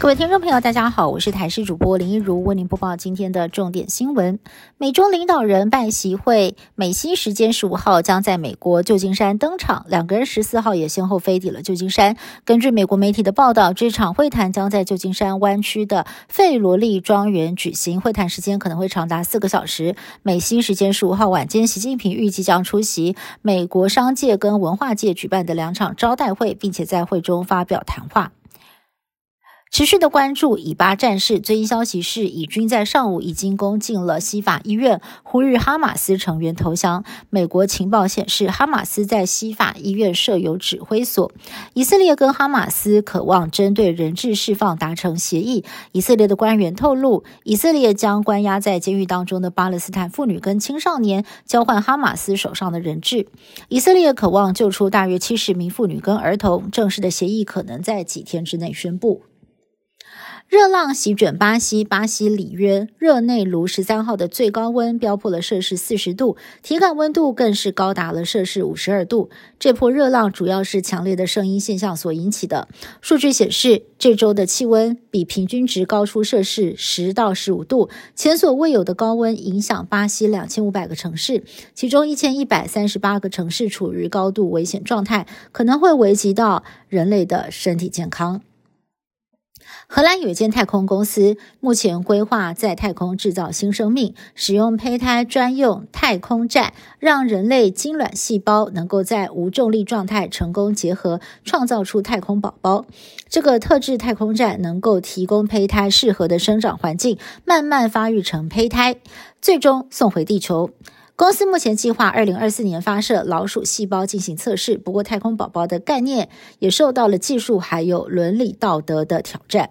各位听众朋友，大家好，我是台视主播林一如，为您播报今天的重点新闻。美中领导人拜习会，美西时间十五号将在美国旧金山登场，两个人十四号也先后飞抵了旧金山。根据美国媒体的报道，这场会谈将在旧金山湾区的费罗利庄园举行，会谈时间可能会长达四个小时。美西时间十五号晚间，习近平预计将出席美国商界跟文化界举办的两场招待会，并且在会中发表谈话。持续的关注以巴战事，最新消息是，以军在上午已经攻进了西法医院，呼吁哈马斯成员投降。美国情报显示，哈马斯在西法医院设有指挥所。以色列跟哈马斯渴望针对人质释放达成协议。以色列的官员透露，以色列将关押在监狱当中的巴勒斯坦妇女跟青少年交换哈马斯手上的人质。以色列渴望救出大约七十名妇女跟儿童。正式的协议可能在几天之内宣布。热浪席卷巴西，巴西里约热内卢十三号的最高温飙破了摄氏四十度，体感温度更是高达了摄氏五十二度。这波热浪主要是强烈的声音现象所引起的。数据显示，这周的气温比平均值高出摄氏十到十五度，前所未有的高温影响巴西两千五百个城市，其中一千一百三十八个城市处于高度危险状态，可能会危及到人类的身体健康。荷兰有一间太空公司，目前规划在太空制造新生命，使用胚胎专用太空站，让人类精卵细胞能够在无重力状态成功结合，创造出太空宝宝。这个特制太空站能够提供胚胎适合的生长环境，慢慢发育成胚胎，最终送回地球。公司目前计划二零二四年发射老鼠细胞进行测试，不过太空宝宝的概念也受到了技术还有伦理道德的挑战。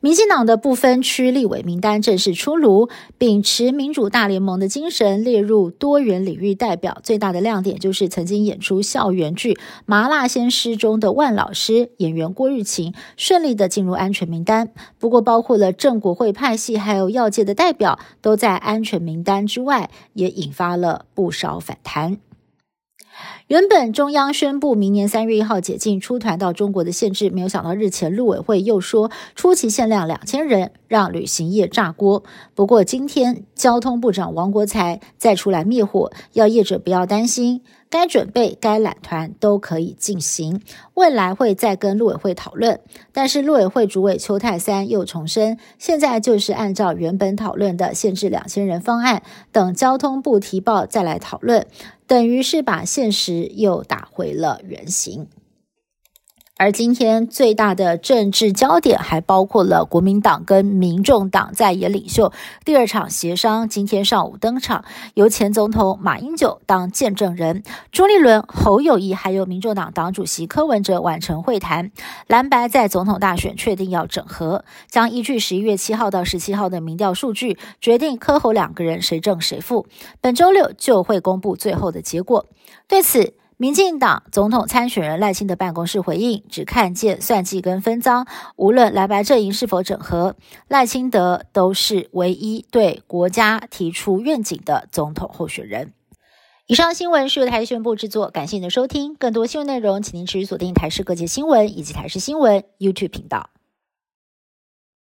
民进党的不分区立委名单正式出炉，秉持民主大联盟的精神，列入多元领域代表。最大的亮点就是曾经演出校园剧《麻辣鲜师》中的万老师演员郭玉琴顺利的进入安全名单。不过，包括了郑国会派系还有药界的代表都在安全名单之外，也引发了不少反弹。原本中央宣布明年三月一号解禁出团到中国的限制，没有想到日前陆委会又说初期限量两千人，让旅行业炸锅。不过今天交通部长王国才再出来灭火，要业者不要担心，该准备、该揽团都可以进行，未来会再跟陆委会讨论。但是陆委会主委邱泰三又重申，现在就是按照原本讨论的限制两千人方案，等交通部提报再来讨论。等于是把现实又打回了原形。而今天最大的政治焦点还包括了国民党跟民众党在野领袖第二场协商，今天上午登场，由前总统马英九当见证人，朱立伦、侯友谊还有民众党党主席柯文哲完成会谈。蓝白在总统大选确定要整合，将依据十一月七号到十七号的民调数据，决定柯侯两个人谁正谁负。本周六就会公布最后的结果。对此。民进党总统参选人赖清德办公室回应，只看见算计跟分赃，无论蓝白阵营是否整合，赖清德都是唯一对国家提出愿景的总统候选人。以上新闻是由台宣布制作，感谢您的收听。更多新闻内容，请您持续锁定台视各界新闻以及台视新闻 YouTube 频道。